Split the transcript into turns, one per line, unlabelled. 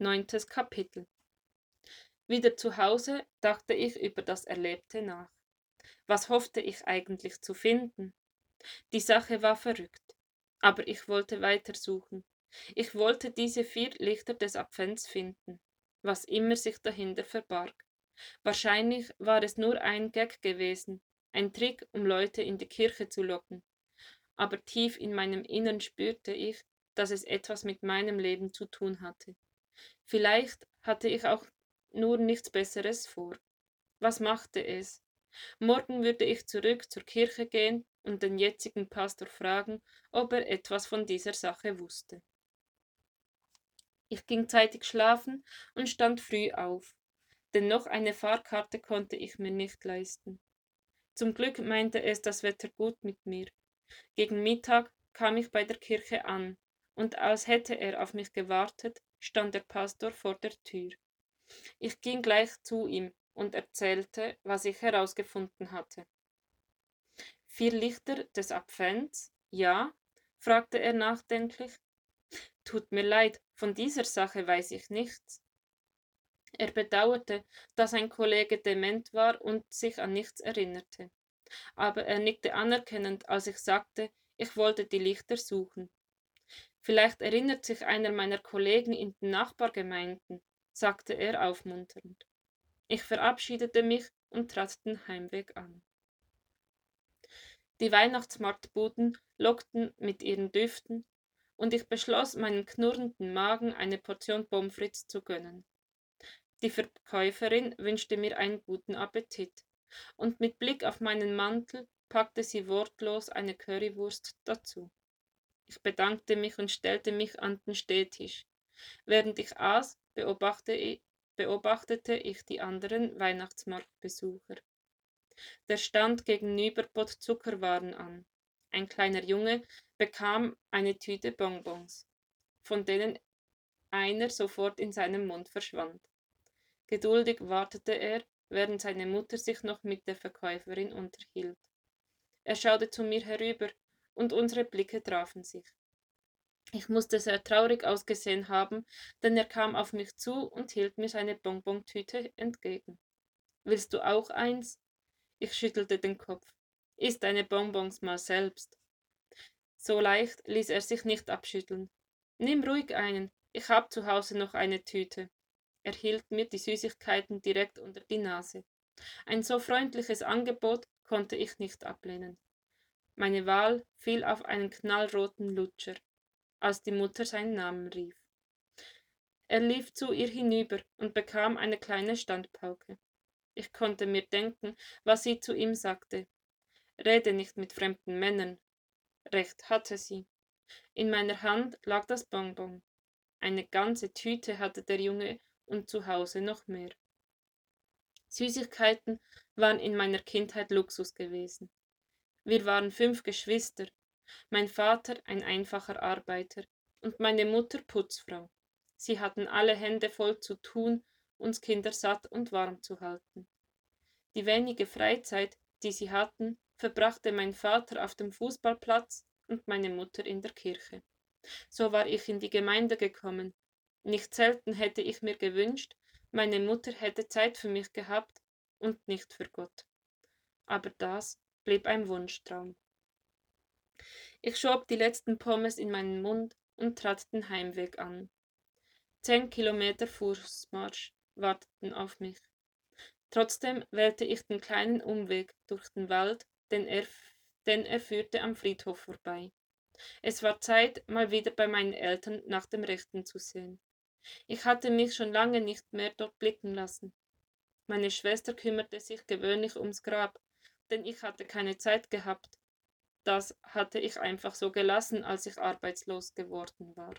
Neuntes Kapitel Wieder zu Hause dachte ich über das Erlebte nach. Was hoffte ich eigentlich zu finden? Die Sache war verrückt, aber ich wollte weitersuchen. Ich wollte diese vier Lichter des Advents finden, was immer sich dahinter verbarg. Wahrscheinlich war es nur ein Gag gewesen, ein Trick, um Leute in die Kirche zu locken. Aber tief in meinem Innern spürte ich, dass es etwas mit meinem Leben zu tun hatte. Vielleicht hatte ich auch nur nichts Besseres vor. Was machte es? Morgen würde ich zurück zur Kirche gehen und den jetzigen Pastor fragen, ob er etwas von dieser Sache wusste. Ich ging zeitig schlafen und stand früh auf, denn noch eine Fahrkarte konnte ich mir nicht leisten. Zum Glück meinte es das Wetter gut mit mir. Gegen Mittag kam ich bei der Kirche an, und als hätte er auf mich gewartet, stand der Pastor vor der Tür. Ich ging gleich zu ihm und erzählte, was ich herausgefunden hatte. Vier Lichter des Advents? Ja? fragte er nachdenklich. Tut mir leid, von dieser Sache weiß ich nichts. Er bedauerte, dass ein Kollege dement war und sich an nichts erinnerte. Aber er nickte anerkennend, als ich sagte, ich wollte die Lichter suchen. Vielleicht erinnert sich einer meiner Kollegen in den Nachbargemeinden, sagte er aufmunternd. Ich verabschiedete mich und trat den Heimweg an. Die Weihnachtsmarktbuden lockten mit ihren Düften, und ich beschloss, meinem knurrenden Magen eine Portion Pommes zu gönnen. Die Verkäuferin wünschte mir einen guten Appetit, und mit Blick auf meinen Mantel packte sie wortlos eine Currywurst dazu. Ich bedankte mich und stellte mich an den Stehtisch. Während ich aß, beobachtete ich die anderen Weihnachtsmarktbesucher. Der Stand gegenüber bot Zuckerwaren an. Ein kleiner Junge bekam eine Tüte Bonbons, von denen einer sofort in seinem Mund verschwand. Geduldig wartete er, während seine Mutter sich noch mit der Verkäuferin unterhielt. Er schaute zu mir herüber, und unsere Blicke trafen sich. Ich musste sehr traurig ausgesehen haben, denn er kam auf mich zu und hielt mir seine Bonbontüte entgegen. Willst du auch eins? Ich schüttelte den Kopf. Iss deine Bonbons mal selbst. So leicht ließ er sich nicht abschütteln. Nimm ruhig einen, ich hab zu Hause noch eine Tüte. Er hielt mir die Süßigkeiten direkt unter die Nase. Ein so freundliches Angebot konnte ich nicht ablehnen. Meine Wahl fiel auf einen knallroten Lutscher, als die Mutter seinen Namen rief. Er lief zu ihr hinüber und bekam eine kleine Standpauke. Ich konnte mir denken, was sie zu ihm sagte. Rede nicht mit fremden Männern. Recht hatte sie. In meiner Hand lag das Bonbon. Eine ganze Tüte hatte der Junge und zu Hause noch mehr. Süßigkeiten waren in meiner Kindheit Luxus gewesen. Wir waren fünf Geschwister, mein Vater ein einfacher Arbeiter und meine Mutter Putzfrau. Sie hatten alle Hände voll zu tun, uns Kinder satt und warm zu halten. Die wenige Freizeit, die sie hatten, verbrachte mein Vater auf dem Fußballplatz und meine Mutter in der Kirche. So war ich in die Gemeinde gekommen. Nicht selten hätte ich mir gewünscht, meine Mutter hätte Zeit für mich gehabt und nicht für Gott. Aber das blieb ein Wunschtraum. Ich schob die letzten Pommes in meinen Mund und trat den Heimweg an. Zehn Kilometer Fußmarsch warteten auf mich. Trotzdem wählte ich den kleinen Umweg durch den Wald, denn er, denn er führte am Friedhof vorbei. Es war Zeit, mal wieder bei meinen Eltern nach dem Rechten zu sehen. Ich hatte mich schon lange nicht mehr dort blicken lassen. Meine Schwester kümmerte sich gewöhnlich ums Grab, denn ich hatte keine Zeit gehabt. Das hatte ich einfach so gelassen, als ich arbeitslos geworden war.